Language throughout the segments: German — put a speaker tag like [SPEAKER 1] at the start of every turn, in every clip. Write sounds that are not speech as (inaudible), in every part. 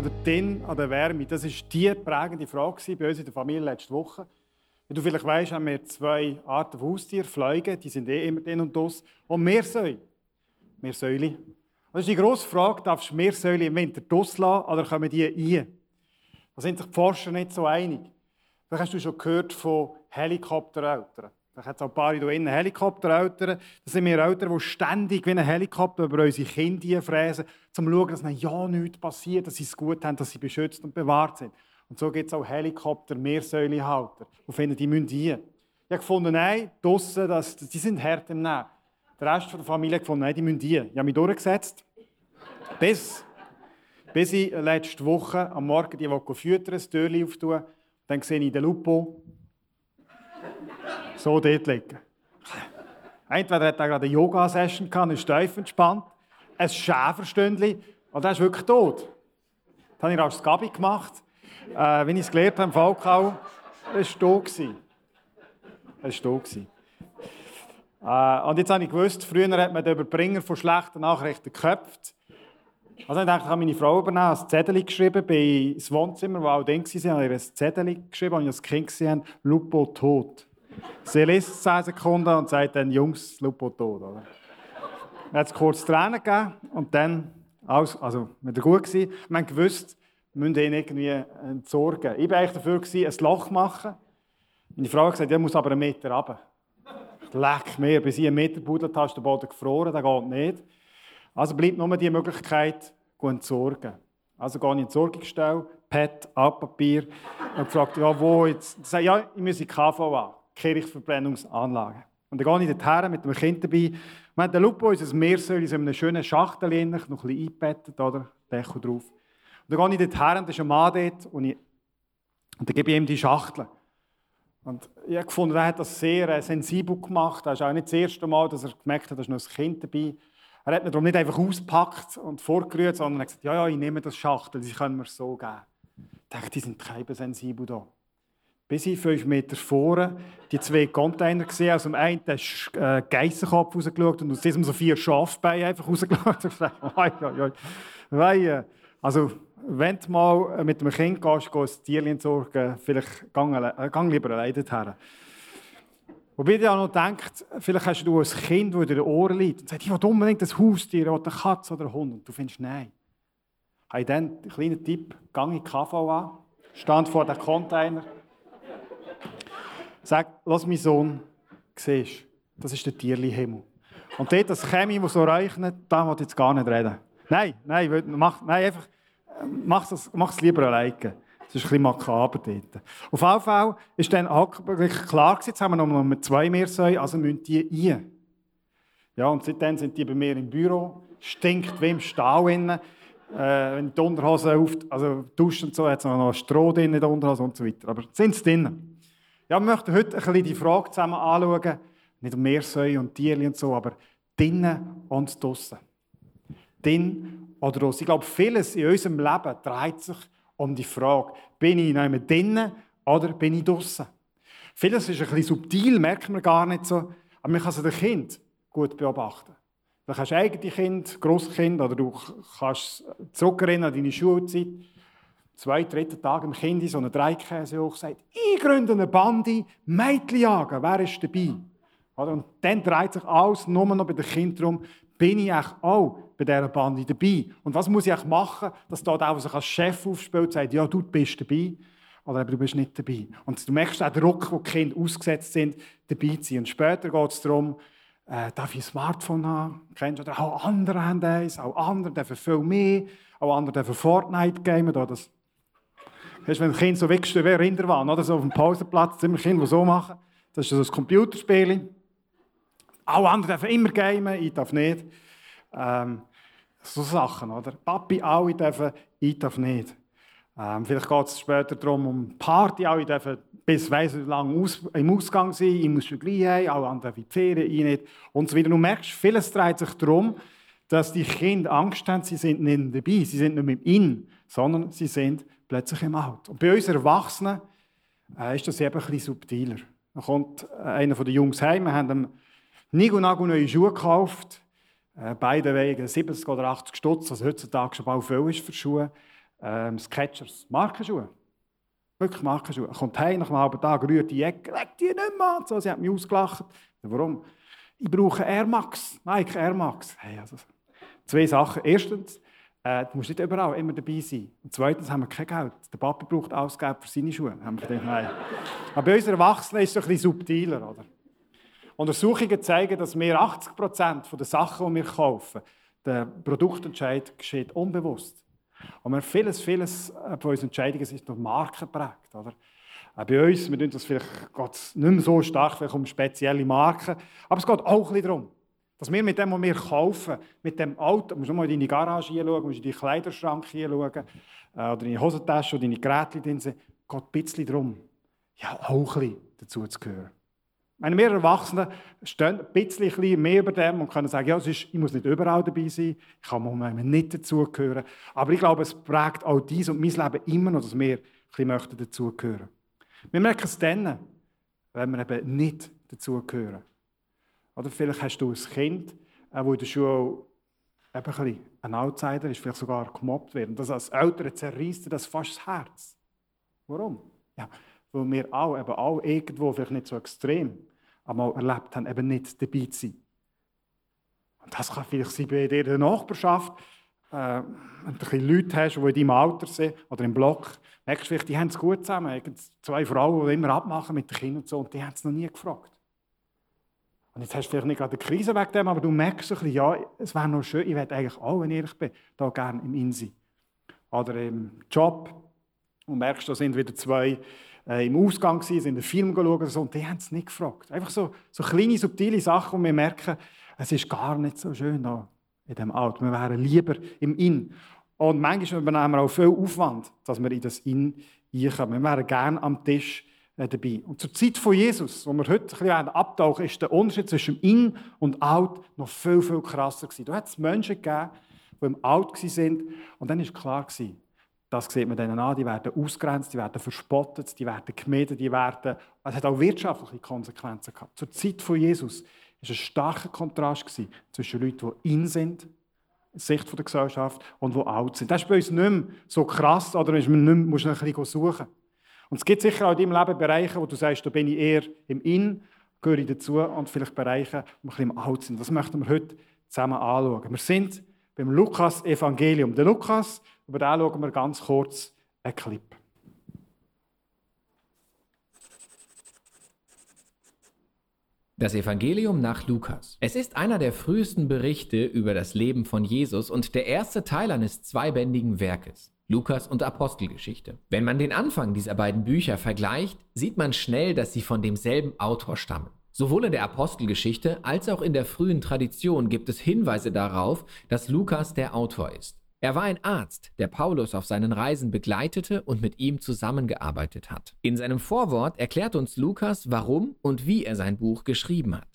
[SPEAKER 1] Oder drinnen an der Wärme. Das war die prägende Frage bei uns in der Familie letzte Woche. Wie du vielleicht weißt, haben wir zwei Arten von Haustieren, Fliegen, die sind eh immer drin und draussen. Und Meersäule. Meersäule. Das ist die grosse Frage, darfst du Meersäule im Winter draussen lassen oder kommen die rein? Da sind sich die Forscher nicht so einig. Vielleicht hast du schon gehört von Helikoptereltern. Vielleicht hat es auch ein paar hier Helikoptereltern. Das sind wir Eltern, die ständig wie ein Helikopter über unsere Kinder fräsen, um zu schauen, dass ihnen ja nichts passiert, dass sie es gut haben, dass sie beschützt und bewahrt sind. Und so gibt es auch Helikopter, Meersäulehalter, die finden, die müssen hier. Ich habe gefunden, nein, draussen, das, die sind hart im Nehmen. Der Rest der Familie hat gefunden, nein, die müssen hier. Ich habe mich durchgesetzt, bis, bis ich letzte Woche am Morgen die füttern, das Türchen auftue. Dann sehe ich den Lupo so dort liegen. Entweder hat er gerade eine Yoga-Session gehabt, ist tief entspannt, ein Schäferstündchen, und er ist wirklich tot. Das habe ich als Gabi gemacht. Äh, wenn ich es gelernt habe im Falkau, es war tot. Es war tot. Äh, und jetzt habe ich gewusst, früher hat man den Überbringer von schlechten Nachrichten geköpft. Also ich dachte, ich habe meine Frau übernommen, ein Zettel geschrieben, bei das Wohnzimmer, wo auch drin war, habe ich ein Zettel geschrieben, und ich als Kind gesehen Lupo tot. Sie liest 10 Sekunden und sagt dann, Jungs, Lupo tot. Oder? Dann hat es kurz Tränen gegeben und dann, alles, also wieder gut gewesen. Wir haben gewusst, wir müssen ihn irgendwie entsorgen. Ich war eigentlich dafür, ein Loch machen. Meine Frau hat gesagt, er muss aber einen Meter runter. Leck mir, bis ich einen Meter buddelt hast, der Boden gefroren, das geht nicht. Also bleibt nur die Möglichkeit, zu entsorgen. Also gehe ich in Entsorgungsstelle, PET, Altpapier, und gefragt, ja, wo jetzt? Ich sage, ja, ich muss in die KVA. Kirchverbrennungsanlage. Und dann gehe ich dorthin mit dem Kind dabei. Wir haben den Lupo, unser Meersäule, in einem schönen Schachtel, noch ein bisschen eingebettet, oder? Deko drauf. Und dann gehe ich dorthin und da ist ein Mann dort und, ich, und dann gebe ich ihm die Schachtel. Und ich habe gefunden, er hat das sehr äh, sensibel gemacht. Das ist auch nicht das erste Mal, dass er gemerkt hat, dass noch ein Kind dabei Er hat mir darum nicht einfach ausgepackt und vorgerührt, sondern er hat gesagt, ja, ja, ich nehme das Schachtel, die können wir so geben. Ich dachte, die sind sensibel da bis ich fünf Meter vorne die zwei Container gesehen. Aus dem einen ist äh, Geissenkopf rausgeschaut und aus diesem so vier Schafbeine einfach rausgeschaut. (laughs) Äh, also, wenn du mal mit einem Kind gehst, gehst ein Tierchen entsorgen, vielleicht gang, äh, gang lieber alleine dorthin. Wobei du auch noch denkst, vielleicht hast du ein Kind, das in den Ohren liegt und sagt, ich will unbedingt ein Haustier oder eine Katze oder einen Hund. Und du findest, nein. Ich dann einen kleinen Tipp, gang in die KVA, stand vor dem Container, Sag, lass mein Sohn, siehst das ist der Tierli-Himmel. Und dort, das Chemie, das so reichnet, da will ich jetzt gar nicht reden. Nein, nein, mach, nein einfach, mach es mach lieber alleine. Das ist ein bisschen makaber dort. Auf jeden Fall ist dann wirklich klar gewesen, jetzt haben wir noch mit zwei Meersäuen, also müssen die rein. Ja, und seitdem sind die bei mir im Büro, stinkt wie im Stall innen. Äh, wenn die Unterhose auf, also duschen und so, hat es noch Stroh drin in der Unterhose und so weiter. Aber sind sie drinnen? Ja, wir möchten heute ein bisschen die Frage zusammen anschauen, nicht um Meersäue und Tiere und so, aber drinnen und draussen. Drin oder draussen. Ich glaube, vieles in unserem Leben dreht sich um die Frage, bin ich noch drinnen oder bin ich draussen? Vieles ist ein bisschen subtil, merkt man gar nicht so, aber man kann es den Kind gut beobachten. Du hast eigene Kind, Grosskind, oder du kannst zurückerinnern an deine Schulzeit zwei, dritten Tag im Kind so eine Dreikäse hoch sagt, ich gründe eine Bande, Mädchen jagen, wer ist dabei? Und dann dreht sich alles nur noch bei den Kindern darum, bin ich auch bei dieser Bande dabei? Und was muss ich machen, dass dort auch sich als Chef aufspielt sagt, ja, du bist dabei oder du bist nicht dabei. Und du merkst auch Druck, wo die Kinder ausgesetzt sind, dabei zu sein. Und später geht es darum, äh, darf ich ein Smartphone haben? Kennst du? Oder auch andere haben eins, auch andere dürfen viel mehr, auch andere dürfen Fortnite gamen. Das Weißt, wenn ein Kind so wegsteht, wer Rinderwahn, oder so auf dem Pausenplatz, immer Kinder, die so machen. Das ist so ein Computerspiel. Alle anderen dürfen immer gamen, ich darf nicht. Ähm, so Sachen, oder? Papi, alle dürfen, ich darf nicht. Ähm, vielleicht geht es später darum, um Party, alle dürfen bis weiss wie lange aus, im Ausgang sein, ich muss schon gleich heim, alle anderen in die Ferien, ich nicht. Und so weiter. Du merkst, vieles dreht sich darum, dass die Kinder Angst haben, sie sind nicht dabei, sie sind nicht mit in, sondern sie sind plötzlich im Out. Und bei uns Erwachsenen äh, ist das eben ein bisschen subtiler. Da kommt äh, einer von den Jungs heim, wir haben ihm Nigo-Nago neue Schuhe gekauft, äh, beide wegen 70 oder 80 Stutz, was heutzutage schon bald viel ist für Schuhe. Ähm, Sketchers, Markenschuhe. Wirklich Markenschuhe. Er kommt heim nach einem halben Tag, rührt die Ecke, leg die nicht mehr an. So, sie hat mich ausgelacht. Warum? Ich brauche Air Max, Nike Air Max. Hey, also, zwei Sachen. Erstens, äh, du musst nicht überall immer dabei sein. Und zweitens haben wir kein Geld. Der Papa braucht Ausgaben für seine Schuhe. Haben wir gedacht, nein. Aber bei unseren Erwachsenen ist es ein bisschen subtiler. Oder? Untersuchungen zeigen, dass wir 80 Prozent der Sachen, die wir kaufen, der Produktentscheid geschieht unbewusst. Und wir vieles, vieles äh, von unseren Entscheidungen sind durch Marken geprägt. Oder? Auch bei uns, wir tun das vielleicht nicht mehr so stark vielleicht um spezielle Marken, aber es geht auch ein bisschen darum, dass wir mit dem, was wir kaufen, mit dem Auto, musst du mal in deine Garage hinschauen, musst in deinen Kleiderschrank hinschauen, äh, oder in deine Hosentasche oder deine Geräte drin sind, geht ein bisschen darum, ja, auch ein bisschen dazu zu gehören. Meine, wir Erwachsenen stehen ein bisschen mehr über dem und können sagen, ja, ist, ich muss nicht überall dabei sein, ich kann manchmal nicht dazugehören. Aber ich glaube, es prägt auch dies und mein Leben immer noch, dass wir ein bisschen dazugehören möchten. Wir merken es dann, wenn wir eben nicht dazugehören. Oder vielleicht hast du ein Kind, das in der Schule ein, bisschen ein Outsider ist, vielleicht sogar gemobbt wird. Und das als Eltern zerreißt das fast das Herz. Warum? Ja, weil wir auch, eben auch irgendwo, vielleicht nicht so extrem, aber erlebt haben, eben nicht dabei zu sein. Und das kann vielleicht sein bei dir in der Nachbarschaft, äh, wenn du ein Leute hast, die in deinem Alter sind oder im Block, merkst du vielleicht, die haben es gut zusammen. Zwei Frauen, die immer abmachen mit den Kindern und so, und die haben es noch nie gefragt. Und jetzt hast du vielleicht nicht gerade eine Krise wegen dem, aber du merkst ein bisschen, ja, es wäre noch schön, ich würde eigentlich auch, wenn ich ehrlich bin, da gerne im Insi. Oder im Job. Und merkst, da sind wieder zwei äh, im Ausgang waren, sind einen Film geschaut so, und die haben es nicht gefragt. Einfach so, so kleine, subtile Sachen, und wir merken, es ist gar nicht so schön da in diesem Auto. Wir wären lieber im In. Und manchmal übernehmen wir auch viel Aufwand, dass wir in das In einkommen. Wir wären gerne am Tisch dabei. Und zur Zeit von Jesus, wo wir heute ein bisschen abtauchen, ist der Unterschied zwischen In und Out noch viel, viel krasser gewesen. Da hat es Menschen gegeben, die im Out waren, und dann war klar, das sieht man denen an, die werden ausgrenzt, die werden verspottet, die werden gemieden, die werden... Es hat auch wirtschaftliche Konsequenzen gehabt. Zur Zeit von Jesus war ein starker Kontrast zwischen Leuten, die in sind, Sicht der Gesellschaft, und die alt sind. Das ist bei uns nicht mehr so krass, oder man nicht mehr, musst du ein bisschen suchen. Und es gibt sicher auch in deinem Leben Bereiche, wo du sagst, da bin ich eher im In, gehöre ich dazu, und vielleicht Bereiche, wo wir ein bisschen im Alt sind. Das möchten wir heute zusammen anschauen. Wir sind beim Lukas-Evangelium. Der Lukas über den schauen wir ganz kurz einen Clip.
[SPEAKER 2] Das Evangelium nach Lukas. Es ist einer der frühesten Berichte über das Leben von Jesus und der erste Teil eines zweibändigen Werkes. Lukas und Apostelgeschichte. Wenn man den Anfang dieser beiden Bücher vergleicht, sieht man schnell, dass sie von demselben Autor stammen. Sowohl in der Apostelgeschichte als auch in der frühen Tradition gibt es Hinweise darauf, dass Lukas der Autor ist. Er war ein Arzt, der Paulus auf seinen Reisen begleitete und mit ihm zusammengearbeitet hat. In seinem Vorwort erklärt uns Lukas, warum und wie er sein Buch geschrieben hat.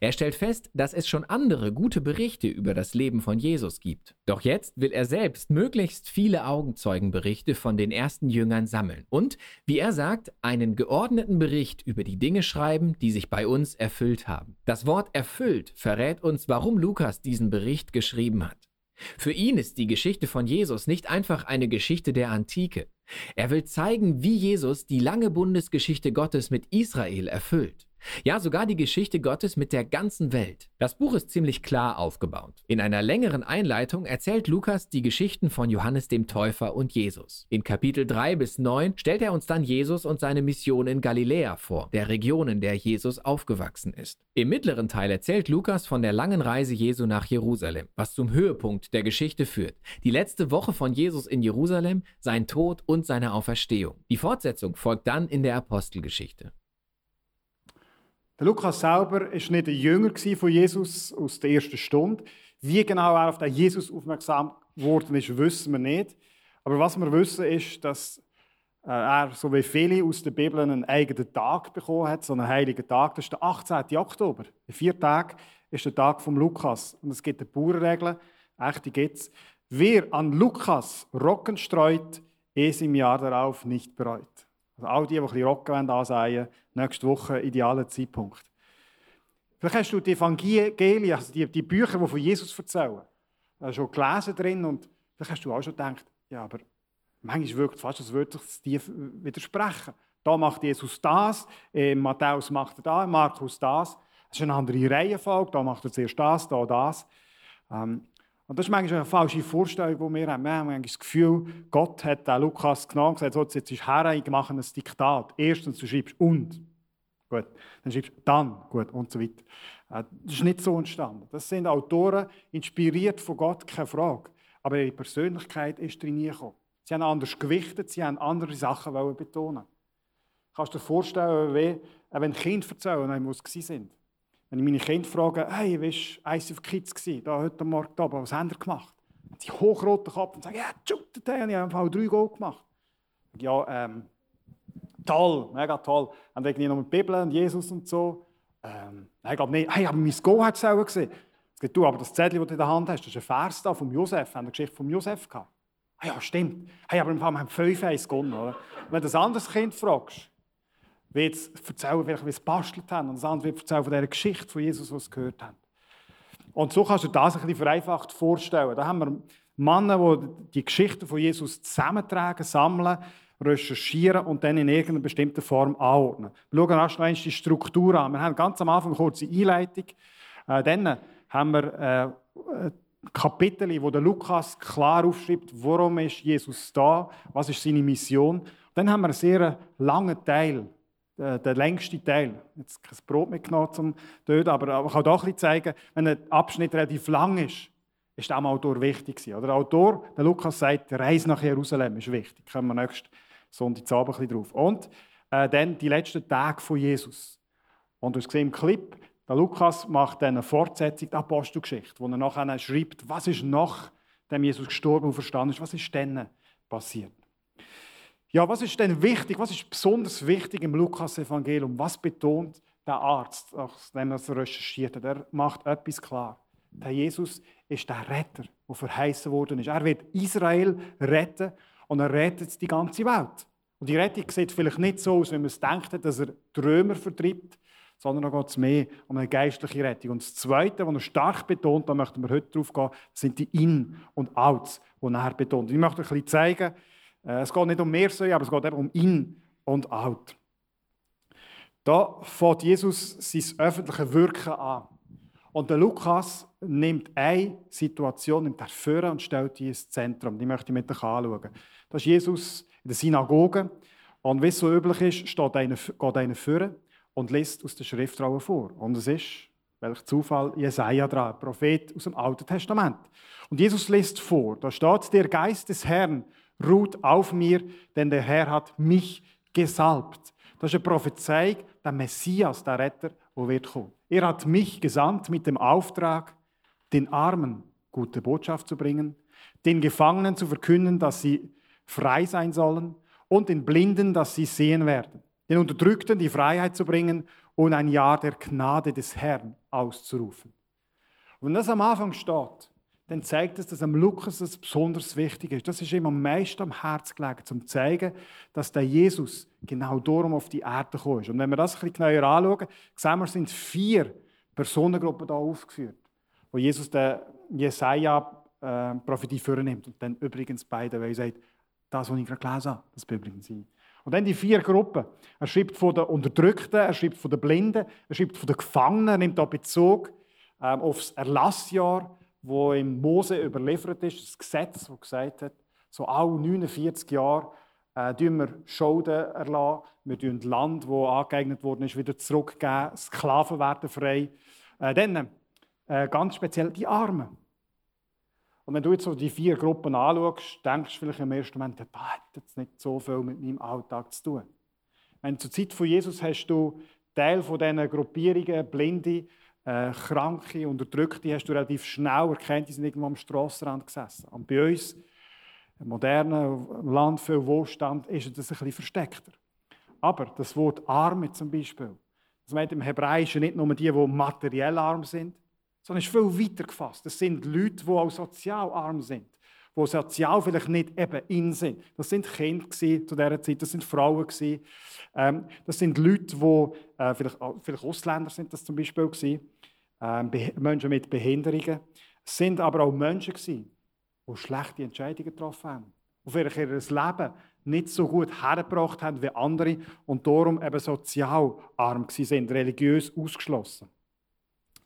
[SPEAKER 2] Er stellt fest, dass es schon andere gute Berichte über das Leben von Jesus gibt. Doch jetzt will er selbst möglichst viele Augenzeugenberichte von den ersten Jüngern sammeln und, wie er sagt, einen geordneten Bericht über die Dinge schreiben, die sich bei uns erfüllt haben. Das Wort erfüllt verrät uns, warum Lukas diesen Bericht geschrieben hat. Für ihn ist die Geschichte von Jesus nicht einfach eine Geschichte der Antike. Er will zeigen, wie Jesus die lange Bundesgeschichte Gottes mit Israel erfüllt. Ja, sogar die Geschichte Gottes mit der ganzen Welt. Das Buch ist ziemlich klar aufgebaut. In einer längeren Einleitung erzählt Lukas die Geschichten von Johannes dem Täufer und Jesus. In Kapitel 3 bis 9 stellt er uns dann Jesus und seine Mission in Galiläa vor, der Region, in der Jesus aufgewachsen ist. Im mittleren Teil erzählt Lukas von der langen Reise Jesu nach Jerusalem, was zum Höhepunkt der Geschichte führt. Die letzte Woche von Jesus in Jerusalem, sein Tod und seine Auferstehung. Die Fortsetzung folgt dann in der Apostelgeschichte.
[SPEAKER 1] Der Lukas selber war nicht ein Jünger von Jesus aus der ersten Stunde. Wie genau er auf den Jesus aufmerksam geworden ist, wissen wir nicht. Aber was wir wissen, ist, dass äh, er, so wie viele aus der Bibel, einen eigenen Tag bekommen hat, so einen heiligen Tag. Das ist der 18. Oktober. In vier Tagen ist der Tag vom Lukas. Und es gibt eine Bauernregel, echte gibt es. Wer an Lukas Rocken streut, es im Jahr darauf nicht bereut. Also all die, die ein bisschen Rocken ansehen nächste Woche idealer Zeitpunkt. Vielleicht hast du die Evangelien, also die, die Bücher, die von Jesus erzählen, schon gelesen drin und vielleicht hast du auch schon gedacht, ja, aber manchmal wirkt es fast, als würde es dir widersprechen. Da macht Jesus das, in Matthäus macht er in Markus das. Es ist eine andere Reihenfolge, da macht er zuerst das, da das. Ähm, und das ist manchmal eine falsche Vorstellung, die wir haben. Wir haben manchmal das Gefühl, Gott hat den Lukas genommen und gesagt, so, jetzt ist her, ich mache ein Diktat. Erstens, du schreibst und. Gut. Dann schreibst du dann. Gut. Und so weiter. Äh, das ist nicht so entstanden. Das sind Autoren, inspiriert von Gott, keine Frage. Aber ihre Persönlichkeit ist drin gekommen. Sie haben anders gewichtet, sie haben andere Sachen betonen. Kannst du dir vorstellen, wie, wenn Kinder erzählen, wo sie sind? Wenn ich meine Kinder frage, hey, wie war ICF Kids gewesen, da heute Morgen oben, was haben ihr gemacht? Sie hochroten Kopf und sagen, ja, shootet ich habe drei Goal gemacht. Ja, ähm, toll, mega toll. Und irgendwie noch mit Bibel und Jesus und so. Ähm, nein, ich glaube nicht. Hey, aber mein Go hat es auch gesehen. Jetzt du, aber das Zettel, das du in der Hand hast, das ist ein Vers da vom Josef. Haben eine Geschichte vom Josef gehabt? Ah ja, stimmt. Hey, aber im Fall, wir haben fünf eins gewonnen, oder? Wenn du ein anderes Kind fragst, wird es erzählen, wie sie gebastelt haben. Und das andere wird erzählen von dieser Geschichte von Jesus, was sie gehört haben. Und so kannst du das ein bisschen vereinfacht vorstellen. Da haben wir Männer, die die Geschichten von Jesus zusammentragen, sammeln, recherchieren und dann in irgendeiner bestimmten Form anordnen. Wir schauen erst noch die Struktur an. Wir haben ganz am Anfang eine kurze Einleitung. Äh, dann haben wir äh, Kapitel, wo der Lukas klar aufschreibt, warum ist Jesus da, was ist seine Mission. Dann haben wir einen sehr langen Teil, äh, der längste Teil. Jetzt kein Brot mitgenommen zum Töten, aber ich kann doch ein zeigen, wenn ein Abschnitt relativ lang ist, ist dem Autor wichtig gewesen. Der Autor, der Lukas sagt, die Reise nach Jerusalem ist wichtig. Da kommen wir nächsten Sonntagabend ein bisschen drauf. Und äh, dann die letzten Tage von Jesus. Und du hast gesehen im Clip, der Lukas macht dann eine Fortsetzung der Apostelgeschichte, wo er nachher schreibt, was ist nach dem Jesus gestorben und verstanden ist, was ist dann passiert. Ja, was ist denn wichtig? Was ist besonders wichtig im Lukas-Evangelium? Was betont der Arzt, nachdem er recherchiert hat? Er macht etwas klar. Der Jesus ist der Retter, der verheißen worden ist. Er wird Israel retten und er rettet die ganze Welt. Und die Rettung sieht vielleicht nicht so aus, wie man es denkt, dass er die vertreibt, sondern da geht es mehr um eine geistliche Rettung. Und das Zweite, was er stark betont, da möchten wir heute drauf gehen, sind die In- und Outs, die er betont. Ich möchte euch ein bisschen zeigen, es geht nicht um Mehrsäule, aber es geht eben um In und Out. Da fängt Jesus sein öffentliches Wirken an. Und der Lukas nimmt eine Situation nimmt er und stellt die ins Zentrum. Die möchte ich mit euch anschauen. Das ist Jesus in der Synagoge. Und wie es so üblich ist, steht einer, geht einer vor und liest aus der Schriftrolle vor. Und es ist, welch Zufall, Jesaja dran, Prophet aus dem Alten Testament. Und Jesus liest vor. Da steht, der Geist des Herrn ruht auf mir, denn der Herr hat mich gesalbt. Das ist eine Prophezeiung, der Messias, der Retter, der wird kommen. Er hat mich gesandt mit dem Auftrag, den Armen gute Botschaft zu bringen, den Gefangenen zu verkünden, dass sie frei sein sollen und den Blinden, dass sie sehen werden, den Unterdrückten die Freiheit zu bringen und ein Jahr der Gnade des Herrn auszurufen. Und wenn das am Anfang steht, dann zeigt es, dass am Lukas das besonders wichtig ist. Das ist ihm am meisten am Herz gelegen, um zu zeigen, dass der Jesus genau darum auf die Erde gekommen ist. Und wenn wir das ein bisschen genauer anschauen, sehen wir, sind vier Personengruppen da aufgeführt, wo Jesus den Jesaja äh, vornimmt und dann übrigens beide, weil er sagt, das, was ich gerade gelesen habe, das bin übrigens ich. Und Und dann die vier Gruppen. Er schreibt von den Unterdrückten, er schreibt von den Blinden, er schreibt von den Gefangenen, er nimmt da Bezug ähm, auf das Erlassjahr, wo im Mose überliefert ist, das Gesetz, das gesagt hat, so alle 49 Jahre äh, wir Schulden erlassen, wir das Land, das angeeignet worden ist, wieder zurückgeben, Sklaven werden frei. Äh, dann äh, ganz speziell die Armen. Und wenn du jetzt so die vier Gruppen anschaust, denkst du vielleicht im ersten Moment, das hat jetzt nicht so viel mit meinem Alltag zu tun. Wenn zur Zeit von Jesus hast du Teil von diesen Gruppierungen, Blinde, äh, Kranke, Unterdrückte, hast du relativ schnell erkannt, die sind irgendwo am Strassenrand gesessen. Und bei uns, im modernen Land, viel Wohlstand, ist das ein bisschen versteckter. Aber das Wort Arme zum Beispiel, das meint im Hebräischen nicht nur die, die materiell arm sind, sondern ist viel weiter gefasst. Das sind Leute, die auch sozial arm sind, die sozial vielleicht nicht eben in sind. Das sind Kinder zu dieser Zeit, das sind Frauen ähm, das sind Leute, die äh, vielleicht, vielleicht, Ausländer sind, das zum Beispiel gewesen, ähm, Menschen mit Behinderungen. Es sind aber auch Menschen gewesen, die schlechte Entscheidungen getroffen haben, die vielleicht ihr Leben nicht so gut hergebracht haben wie andere und darum eben sozial arm sind, religiös ausgeschlossen.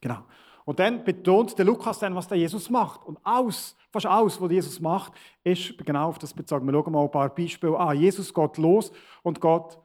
[SPEAKER 1] Genau. Und dann betont der Lukas dann, was der Jesus macht. Und alles, fast alles, was Jesus macht, ist genau auf das bezogen. Wir schauen mal ein paar Beispiele an. Jesus geht los und geht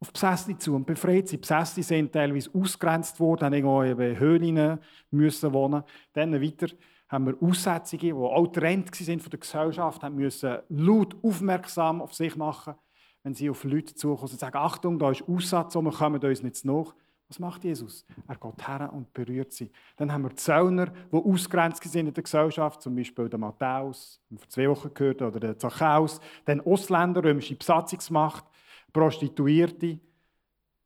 [SPEAKER 1] auf Besessene zu und befreit sie. Besessene sind teilweise ausgrenzt worden, haben irgendwo in Höhlen müssen wohnen. Dann weiter haben wir Aussätzige, die auch Trend sind von der Gesellschaft, haben müssen laut aufmerksam auf sich machen, wenn sie auf Leute zukommen und sagen, Achtung, da ist Aussatz, wir kommen uns nicht nach. Was macht Jesus? Er geht her und berührt sie. Dann haben wir Zöllner, die ausgrenzt sind in der Gesellschaft, zum Beispiel der Matthäus, den wir vor zwei Wochen gehört oder der Zachäus. Dann Ausländer, römische Besatzungsmacht, Prostituierte,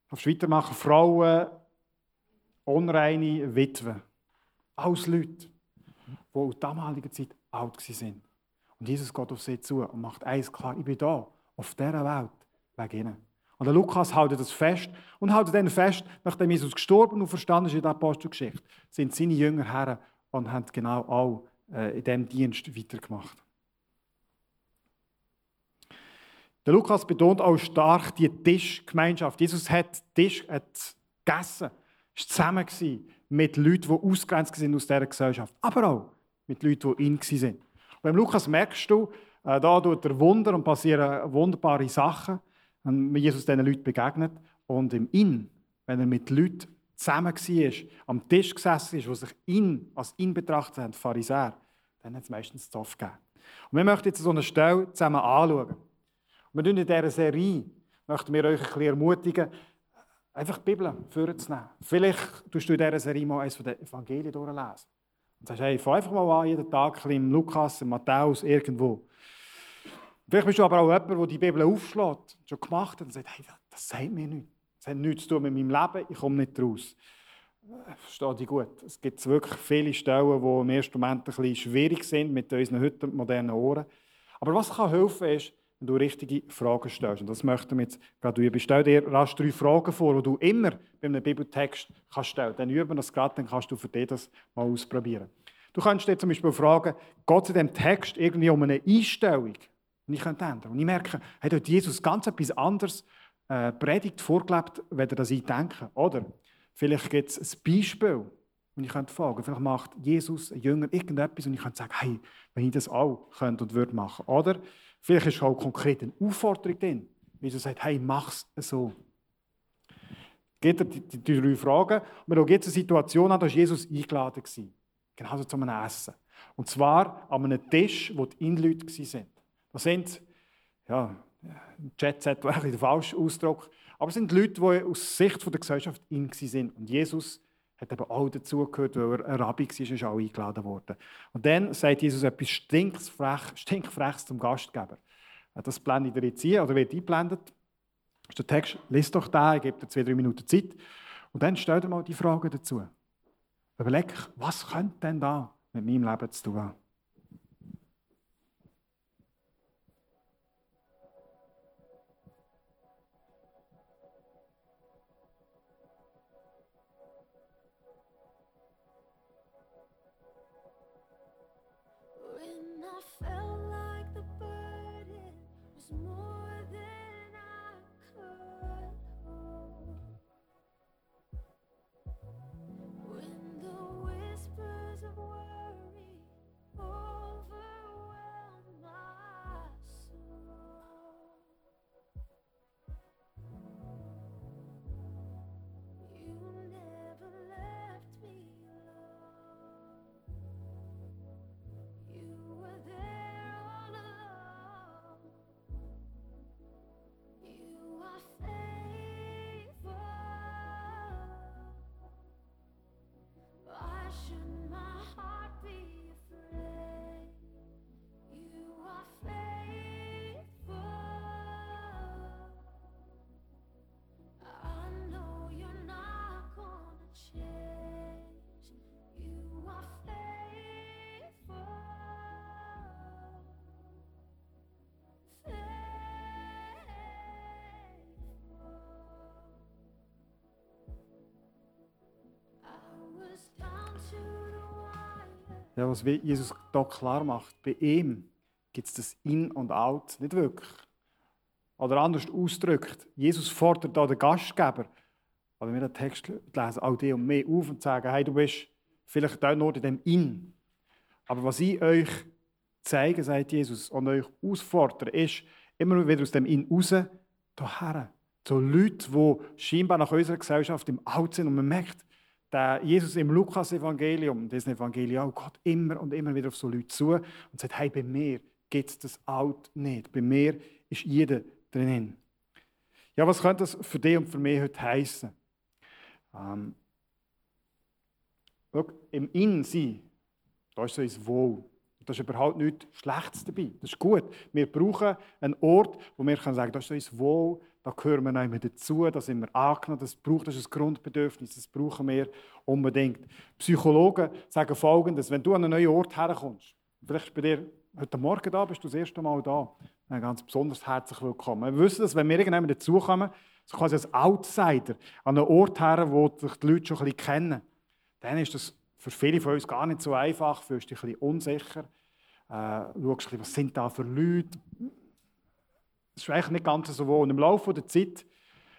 [SPEAKER 1] kannst weitermachen, Frauen, unreine Witwen. Alles Leute, die in damaliger Zeit alt waren. Und Jesus geht auf sie zu und macht eins klar, ich bin da, auf dieser Welt, wegen ihnen. Und der Lukas hält das fest und hält dann fest, nachdem Jesus gestorben und verstanden ist in der Apostelgeschichte, sind seine Jünger her und haben genau auch äh, in diesem Dienst weitergemacht. Der Lukas betont auch stark die Tischgemeinschaft. Jesus hat Tisch hat gegessen, war zusammen mit Leuten, die ausgrenzt sind aus dieser Gesellschaft, aber auch mit Leuten, die in waren. Und beim Lukas merkst du, äh, da tut er Wunder und passieren wunderbare Sachen wenn Jesus diesen Leuten begegnet. Und im Inn, wenn er mit Leuten zusammen war, am Tisch gesessen ist, die sich ihn als ihn betrachtet haben, Pharisäer, dann hat es meistens Zoff gegeben. Und wir möchten jetzt so eine Stelle zusammen anschauen. Und wir in dieser Serie möchten wir euch ein bisschen ermutigen, einfach die Bibel vorzunehmen. Vielleicht tust du in dieser Serie mal eines der Evangelien durchlesen. Und sagst, hey, fang einfach mal an, jeden Tag ein bisschen im Lukas, im Matthäus, irgendwo. Vielleicht bist du aber auch jemand, der die Bibel aufschlägt, schon gemacht hat und sagt, hey, das sagt mir nichts. Das hat nichts zu tun mit meinem Leben, ich komme nicht raus. Verstehe dich gut. Es gibt wirklich viele Stellen, die im ersten Moment ein bisschen schwierig sind mit unseren heute modernen Ohren. Aber was kann helfen, ist, wenn du richtige Fragen stellst. Und das möchten wir jetzt gerade üben. Ich stelle dir rasch drei Fragen vor, die du immer bei einem Bibeltext kannst stellen Dann üben das gerade, dann kannst du für dich das mal ausprobieren. Du kannst dir zum Beispiel fragen, geht es in diesem Text irgendwie um eine Einstellung? Und ich könnte ändern. Und ich merke, hat dort Jesus ganz etwas anderes äh, predigt, vorgelebt, wenn das ich denke. Oder vielleicht gibt es ein Beispiel, und ich könnte fragen, vielleicht macht Jesus, ein Jünger, irgendetwas und ich könnte sagen, hey, wenn ich das auch könnte und würde machen. Oder vielleicht ist auch konkret eine Aufforderung drin. Jesus sagt, hey, mach's so. Geht er die, die, die, drei Fragen. Und wir schauen jetzt eine Situation an, da war Jesus eingeladen. Genauso zu einem Essen. Und zwar an einem Tisch, wo die Inleute waren. Das sind, ja, Jet-Set (laughs) war der falsche Ausdruck, aber es sind Leute, die aus Sicht der Gesellschaft in sind. Und Jesus hat eben auch dazugehört, weil er ein Rabbi war, ist auch eingeladen worden. Und dann sagt Jesus etwas stinkfrech, stinkfrechs zum Gastgeber. Das blende ich dir jetzt ein, oder wird eingeblendet. Das ist der Text, liest doch da, ich gebe dir zwei, drei Minuten Zeit. Und dann stell dir mal die Frage dazu. Überleg, was könnte denn da mit meinem Leben zu tun haben? Ja, was Jesus da klar macht, bei ihm gibt es das In und Out nicht wirklich. Oder anders ausgedrückt, Jesus fordert da den Gastgeber, wenn wir den Text lesen, auch die und mich auf und sagen, hey, du bist vielleicht da nur in dem In. Aber was ich euch zeige, sagt Jesus, und euch auffordere, ist, immer wieder aus dem In raus, hierher. So Leute, die scheinbar nach unserer Gesellschaft im Out sind und man merkt, der Jesus im Lukas-Evangelium, das Evangelium, auch Gott immer und immer wieder auf so Leute zu und sagt, hey, bei mir gibt es das Out nicht. Bei mir ist jeder drinnen. Ja, was könnte das für dich und für mich heute heißen? Ähm, schau, im Innensein, da ist so ein Wohl. Da ist überhaupt nichts Schlechtes dabei. Das ist gut. Wir brauchen einen Ort, wo wir sagen können, das ist so ein Wohl, da gehören wir nicht dazu, da sind wir angenommen, das braucht das ist ein Grundbedürfnis, das brauchen wir unbedingt. Psychologen sagen Folgendes, wenn du an einen neuen Ort herkommst, vielleicht bei dir heute Morgen da, bist du das erste Mal da, dann ganz besonders herzlich willkommen. Wir wissen, dass wenn wir irgendwann dazukommen, so quasi als Outsider, an einen Ort her, wo sich die Leute schon ein bisschen kennen, dann ist das für viele von uns gar nicht so einfach, fühlst dich ein bisschen unsicher, äh, schaust was sind da für Leute. Das ist eigentlich nicht ganz so wohl. Und im Laufe der Zeit,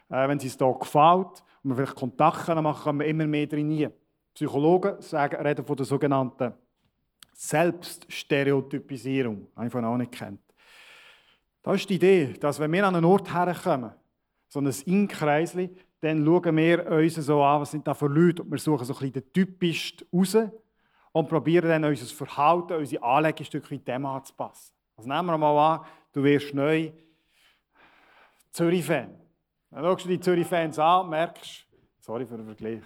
[SPEAKER 1] äh, wenn es uns hier gefällt und wir vielleicht Kontakte machen, können wir immer mehr trainieren. Psychologen sagen, reden von der sogenannten Selbststereotypisierung, einfach auch nicht kennt. Das ist die Idee, dass wenn wir an einen Ort herkommen, so ein Inkreisli, dann schauen wir uns so an, was sind da für Leute, und wir suchen so ein bisschen den typischsten raus und probieren dann unser Verhalten, unsere Anlegestücke dem anzupassen. Also nehmen wir mal an, du wirst neu Zürich-Fan. Dann schaust du die Zürich-Fans an und merkst, sorry für den Vergleich,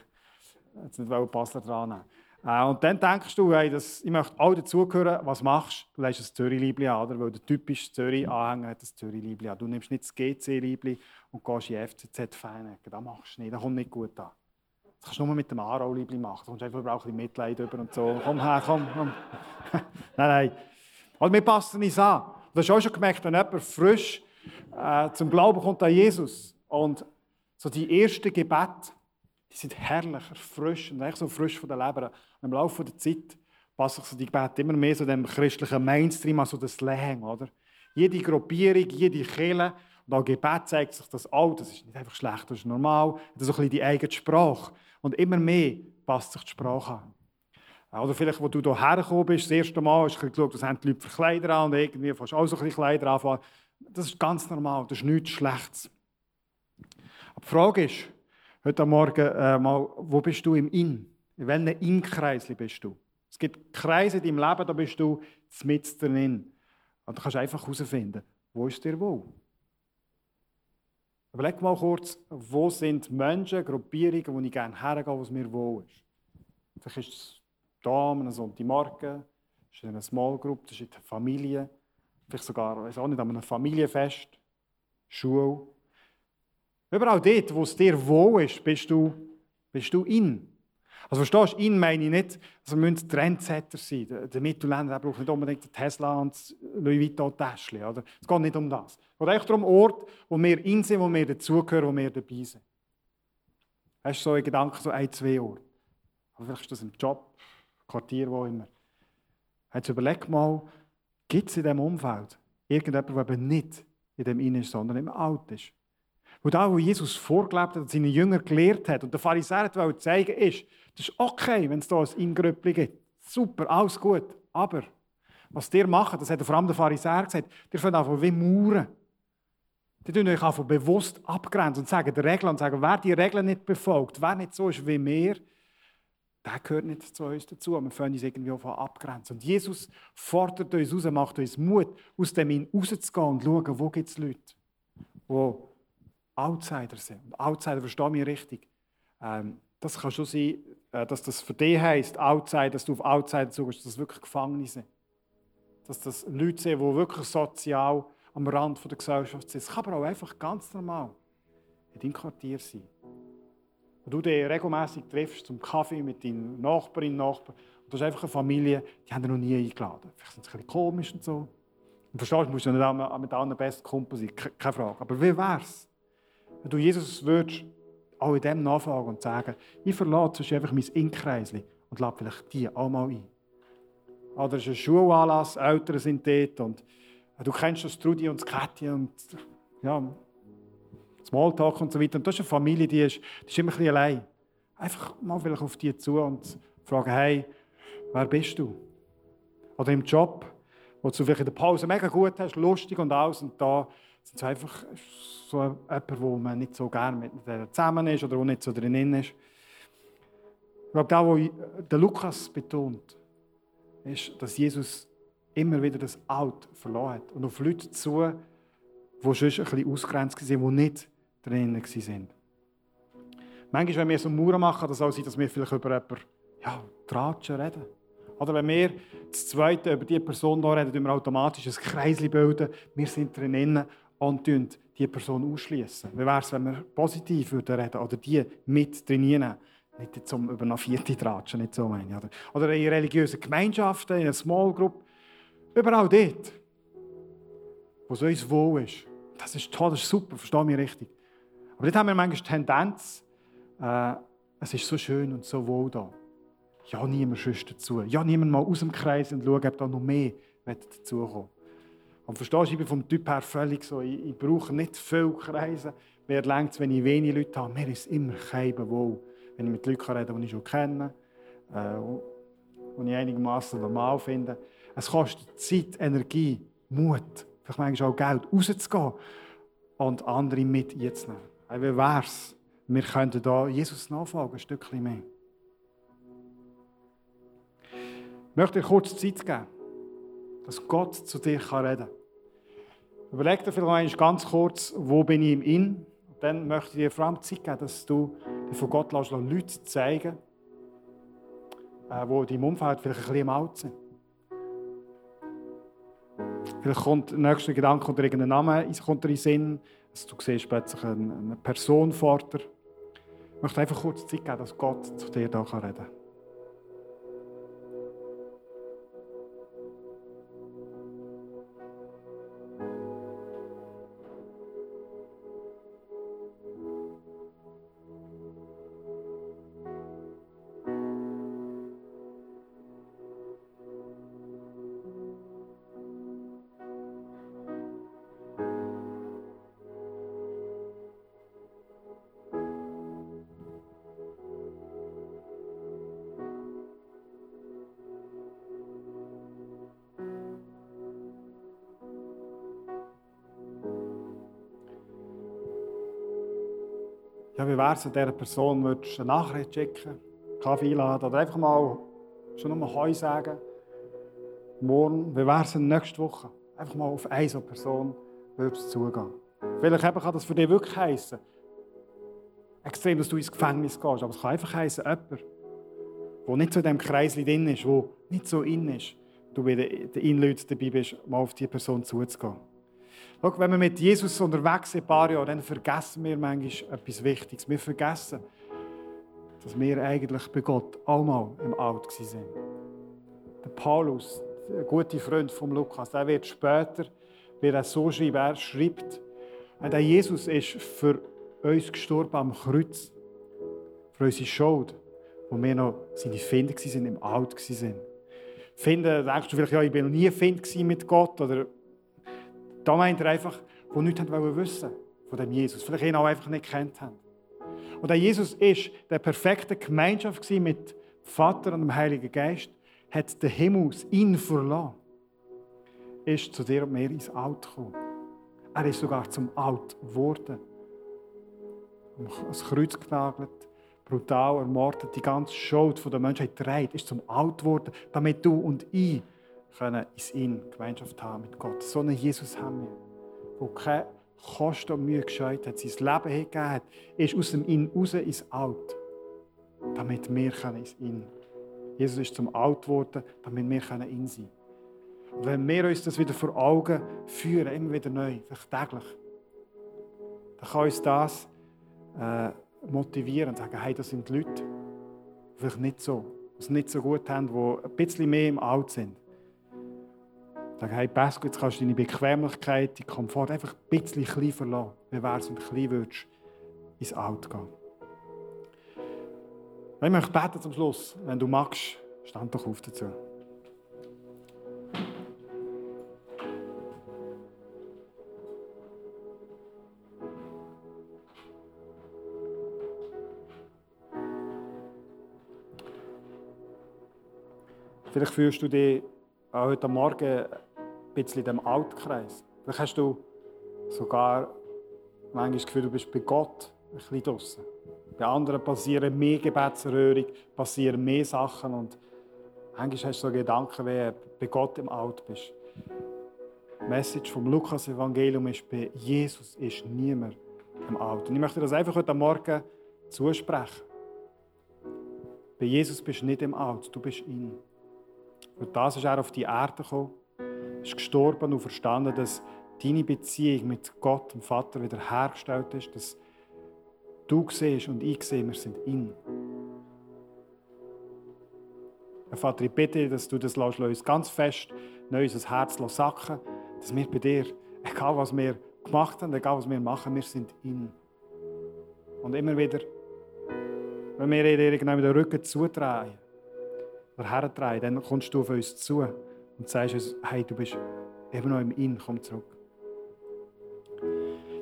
[SPEAKER 1] jetzt nicht Basler dran nehmen. Äh, und dann denkst du, hey, das, ich möchte auch dazugehören, was machst du? Du lässt ein Zürich-Liebli an, oder? weil der typische Zürich-Anhänger hat ein Zürich-Liebli an. Du nimmst nicht das GC-Liebli und gehst in die FCZ-Fan. Das machst du nicht, das kommt nicht gut an. Das kannst du nur mit dem Aarau-Liebli machen. Du kommst einfach auch ein bisschen Mitleid über und so. Komm her, komm. komm. (laughs) nein, nein. Also wir passen uns an. Du hast auch schon gemerkt, wenn jemand frisch äh, zum Glauben kommt an Jesus und so die ersten Gebete, die sind herrlich, erfrischend, eigentlich so frisch von der Leber. Im Laufe der Zeit passen sich so die Gebete immer mehr zu dem christlichen Mainstream, also das Slang, oder? Jede Gruppierung, jede Kirche und auch Gebet zeigt sich das auch. Das ist nicht einfach schlecht, das ist normal. Das ist so ein bisschen die eigene Sprache. Und immer mehr passt sich die Sprache an. Oder vielleicht, wo du hierher gekommen bist, das erste Mal, hast du geschaut, was haben die Leute für Kleider an und irgendwie fast auch so ein bisschen Kleider anfangen. Das ist ganz normal, das ist nichts Schlechtes. Aber die Frage ist, heute Morgen äh, mal, wo bist du im In? In welchem In-Kreis bist du? Es gibt Kreise in deinem Leben, da bist du mit drin. Und du kannst einfach herausfinden, wo ist dir wohl? Überleg mal kurz, wo sind Menschen, Gruppierungen, wo ich gerne hergehe, wo es mir wohl ist. Vielleicht ist es da, an so die Marke, ist in einer Small Group, das ist in der Familie, vielleicht sogar, weiß auch nicht, an einem Familienfest, Schule. Überall dort, wo es dir wohl ist, bist du, bist du in. Also verstehst du, in meine ich nicht, also wir müssen Trendsetter sein. Der, der Mittelländer braucht nicht unbedingt den Tesla und das Louis Vuitton-Täschchen. Es geht nicht um das. Es geht echt darum, Ort, wo wir in sind, wo wir dazugehören, wo wir dabei sind. Hast du so einen Gedanken, so ein, zwei Orte? Aber vielleicht ist das im Job, Quartier, wo immer. Jetzt überleg mal, gibt es in diesem Umfeld irgendjemand, der eben nicht in dem Innen ist, sondern im Alt ist? Und da, wo Jesus vorgelebt hat und seine Jünger gelehrt hat und der Pharisäer zeigen, ist, das ist okay, wenn es da ein Ingröppli gibt. Super, alles gut. Aber was ihr macht, das hat vor allem der Pharisäer gesagt, ihr könnt einfach wie Mauern. Die tun euch einfach bewusst abgrenzen und sagen die Regeln sagen, wer die Regeln nicht befolgt, wer nicht so ist wie wir, der gehört nicht zu uns dazu. Wir können uns irgendwie auch abgrenzen. Und Jesus fordert uns raus, macht uns Mut, aus dem ihn rauszugehen und schauen, wo gibt es Leute, die Outsider sind. Und Outsider, verstehe mich richtig. Ähm, das kann schon sein, äh, dass das für dich heisst, Outsider, dass du auf Outsider zugehst, dass das wirklich Gefangene sind. Dass das Leute sind, die wirklich sozial am Rand der Gesellschaft sind. Es kann aber auch einfach ganz normal in deinem Quartier sein. Wo du dich regelmäßig triffst zum Kaffee mit deinen Nachbarinnen und Nachbarn. Und du hast einfach eine Familie, die haben noch nie eingeladen. Vielleicht sind sie ein bisschen komisch und so. Und verstehst du, musst du nicht mit allen besten Kumpel sein, keine Frage. Aber wie wäre es, wenn du Jesus würdest, auch in dem nachfragen und sagen, ich verlasse einfach mein Inkreisli und lade vielleicht die auch mal ein. Oder es ist ein Schulanlass, Eltern sind dort und du kennst das Trudi und das Käthi und ja, Smalltalk und so weiter. Und das ist eine Familie, die ist, die ist immer ein bisschen allein. Einfach mal vielleicht auf die zu und fragen, hey, wer bist du? Oder im Job, wo du vielleicht in der Pause mega gut hast, lustig und alles, und da sind sie einfach so jemand, wo man nicht so gerne mit der zusammen ist oder wo nicht so drin ist. Ich glaube, da, wo der Lukas betont, ist, dass Jesus immer wieder das Alt verloren hat und auf Leute zu, die sonst ein bisschen ausgrenzt waren, die nicht drinnen waren. Manchmal, wenn wir so Mauern machen, das auch sein, dass wir vielleicht über jemanden ja, Tratschen reden. Oder wenn wir das Zweite über diese Person hier reden, wir automatisch ein Kreis bilden. Wir sind drinnen und die Person ausschließen. Wie wäre es, wenn wir positiv reden würden oder die mit trainieren? Nicht zum über eine vierte Tratschen, nicht so meine Oder, oder in religiösen Gemeinschaften, in einer Small Group. Überall dort, wo es uns wohl ist. Das ist toll, das ist super, verstehe mich richtig. Aber dort haben wir manchmal die Tendenz, äh, es ist so schön und so wohl da. Ja, niemand schüsst dazu. Ja, niemand mal aus dem Kreis und schaut, ob da noch mehr dazukommt. Und verstehst du, ich bin vom Typ her völlig so, ich, ich brauche nicht viel Kreise. Mir es, wenn ich wenig Leute habe. Mir ist immer kein wohl, wenn ich mit Leuten rede, die ich schon kenne, äh, die ich einigermaßen normal finde. Es kostet Zeit, Energie, Mut, vielleicht manchmal auch Geld, rauszugehen und andere mit einzunehmen. Wie wäre es, wir könnten da Jesus nachfolgen, ein Stückchen mehr. Ich möchte dir kurz Zeit geben, dass Gott zu dir reden kann. Überleg dir vielleicht ganz kurz, wo bin ich im In? Und dann möchte ich dir vor allem Zeit geben, dass du dir von Gott lässt, Leute zeigen, äh, die in deinem Umfeld vielleicht ein bisschen im Alt sind. Vielleicht kommt der nächste Gedanke oder irgendein Name kommt in den Sinn, dass du siehst plötzlich eine Person vor dir. Ich möchte einfach kurz Zeit geben, dass Gott zu dir da reden kann. Ja, wie wäre es, wenn dieser Person eine Nachricht schicken Kaffee einladen oder einfach mal schon nur Heu sagen? Morgen, wie wäre es nächste Woche? Einfach mal auf eine so Person würdest zugehen. Vielleicht kann das für dich wirklich heißen, extrem, dass du ins Gefängnis gehst, aber es kann einfach heißen, jemand, der nicht so in diesem Kreis drin ist, der nicht so in ist, du bei den Inleuten dabei bist, mal auf diese Person zuzugehen. Schau, wenn wir mit Jesus unterwegs sind, ein paar Jahre, dann vergessen wir manchmal etwas Wichtiges. Wir vergessen, dass wir eigentlich bei Gott allemal im Alt waren. Der Paulus, der gute Freund von Lukas, der wird später wird er so schreiben. Er schreibt, der Jesus ist für uns gestorben am Kreuz. Für unsere Schuld, wo wir noch seine Finder waren, im Alt waren. Finden, denkst du vielleicht, ja, ich bin noch nie Find mit Gott oder da meint er einfach, die nichts wissen von dem Jesus. Vielleicht ihn auch einfach nicht kennt haben. Und der Jesus ist der perfekte Gemeinschaft mit Vater und dem Heiligen Geist, hat der Himmel ihn verlassen, ist zu dir und mir ins Alt gekommen. Er ist sogar zum Alt geworden. Ans Kreuz genagelt, brutal ermordet, die ganze Schuld der Menschheit dreht, ist zum Alt geworden, damit du und ich können In Gemeinschaft haben mit Gott. So einen Jesus haben wir, der keine Kosten und Mühe gescheut hat, sein Leben hingegeben hat, ist aus dem In raus ins Alt, damit wir können ins In. Jesus ist zum Alt geworden, damit wir können in sein. Und wenn wir uns das wieder vor Augen führen, immer wieder neu, täglich, dann kann uns das äh, motivieren und sagen, hey, das sind Leute, die vielleicht nicht so, die es nicht so gut haben, die ein bisschen mehr im Alt sind. Sag, hey, Pesco, jetzt kannst du deine Bequemlichkeit, deinen Komfort einfach ein bisschen klein verlassen. Wie wäre es, wenn du klein würdest, ins Out gehen? Ich möchte beten zum Schluss. Wenn du magst, stand doch auf dazu. Vielleicht fühlst du dich auch heute Morgen bisschen in diesem Altkreis. Vielleicht hast du sogar manchmal das Gefühl, du bist bei Gott ein bisschen draussen. Bei anderen passieren mehr Gebetserhörung, passieren mehr Sachen und manchmal hast du so Gedanken, wie du bei Gott im Alt bist. Die Message vom Lukas-Evangelium ist, bei Jesus ist niemand im Alt. Und ich möchte das einfach heute Morgen zusprechen. Bei Jesus bist du nicht im Alt, du bist ihn. Und das ist er auf die Erde gekommen, ist gestorben und verstanden, dass deine Beziehung mit Gott, dem Vater, wieder hergestellt ist, dass du siehst und ich sehe, wir sind in. Vater, ich bitte, dass du das uns ganz fest in unser Herz sacken dass wir bei dir, egal was wir gemacht haben, egal was wir machen, wir sind in. Und immer wieder, wenn wir dir den Rücken zudrehen oder herdrehen, dann kommst du auf uns zu und sagst uns, hey, du bist immer noch im In, komm zurück.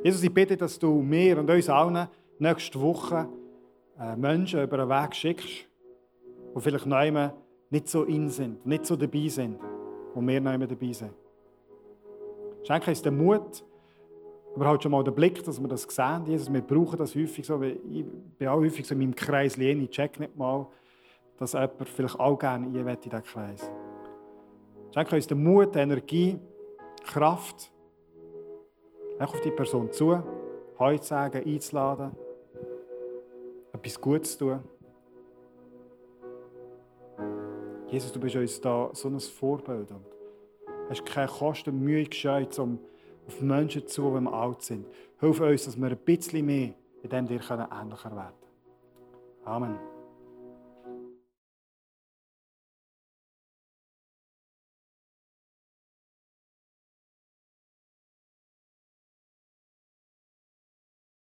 [SPEAKER 1] Jesus, ich bitte, dass du mir und uns allen nächste Woche äh, Menschen über den Weg schickst, die vielleicht noch nicht so in sind, nicht so dabei sind, wo wir noch dabei sind. Schenke uns den Mut, überhaupt schon mal den Blick, dass wir das sehen. Jesus, wir brauchen das häufig so. Ich bin auch häufig so in meinem Kreis, ich check nicht mal, dass jemand vielleicht auch gerne in diesen Kreis Schenke uns den Mut, Energie, Kraft, auf die Person zu, heute sagen, einzuladen, etwas Gutes zu tun. Jesus, du bist uns da so ein Vorbild und hast keine Kosten und Mühe gescheut, um auf Menschen zu, die wir alt sind. Hilf uns, dass wir ein bisschen mehr in dem dir ähnlicher werden können. Amen.